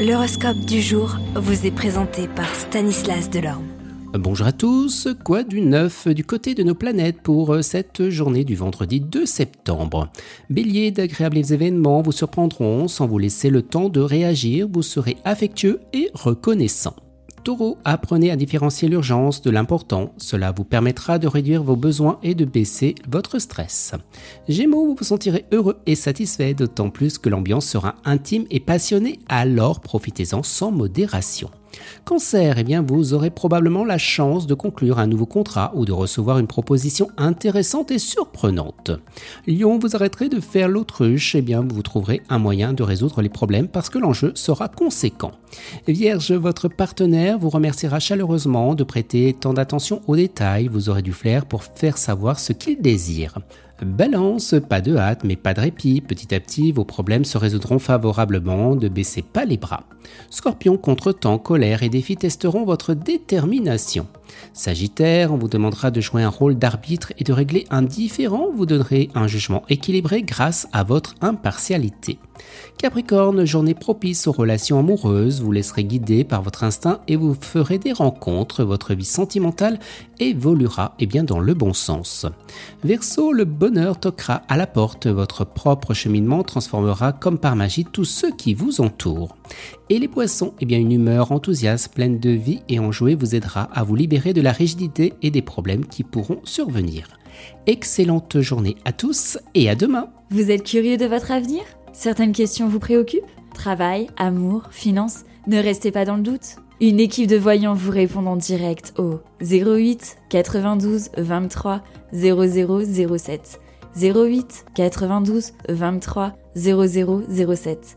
L'horoscope du jour vous est présenté par Stanislas Delorme. Bonjour à tous, quoi du neuf du côté de nos planètes pour cette journée du vendredi 2 septembre? Bélier, d'agréables événements vous surprendront sans vous laisser le temps de réagir, vous serez affectueux et reconnaissant. Taureau, apprenez à différencier l'urgence de l'important. Cela vous permettra de réduire vos besoins et de baisser votre stress. Gémeaux, vous vous sentirez heureux et satisfait, d'autant plus que l'ambiance sera intime et passionnée, alors profitez-en sans modération. Cancer, eh bien vous aurez probablement la chance de conclure un nouveau contrat ou de recevoir une proposition intéressante et surprenante. Lion, vous arrêterez de faire l'autruche, eh bien vous trouverez un moyen de résoudre les problèmes parce que l'enjeu sera conséquent. Vierge, votre partenaire vous remerciera chaleureusement de prêter tant d'attention aux détails, vous aurez du flair pour faire savoir ce qu'il désire. Balance, pas de hâte mais pas de répit, petit à petit vos problèmes se résoudront favorablement, ne baissez pas les bras. Scorpion, contre-temps, colère et défis testeront votre détermination. Sagittaire, on vous demandera de jouer un rôle d'arbitre et de régler un différent, vous donnerez un jugement équilibré grâce à votre impartialité. Capricorne, journée propice aux relations amoureuses, vous laisserez guider par votre instinct et vous ferez des rencontres, votre vie sentimentale évoluera et bien dans le bon sens. Verseau, le bonheur toquera à la porte, votre propre cheminement transformera comme par magie tous ceux qui vous entourent. Et les poissons, eh bien une humeur enthousiaste, pleine de vie et enjouée vous aidera à vous libérer de la rigidité et des problèmes qui pourront survenir. Excellente journée à tous et à demain. Vous êtes curieux de votre avenir? Certaines questions vous préoccupent? Travail, amour, finances Ne restez pas dans le doute. Une équipe de voyants vous répond en direct au 08 92 23 0007. 08 92 23 0007.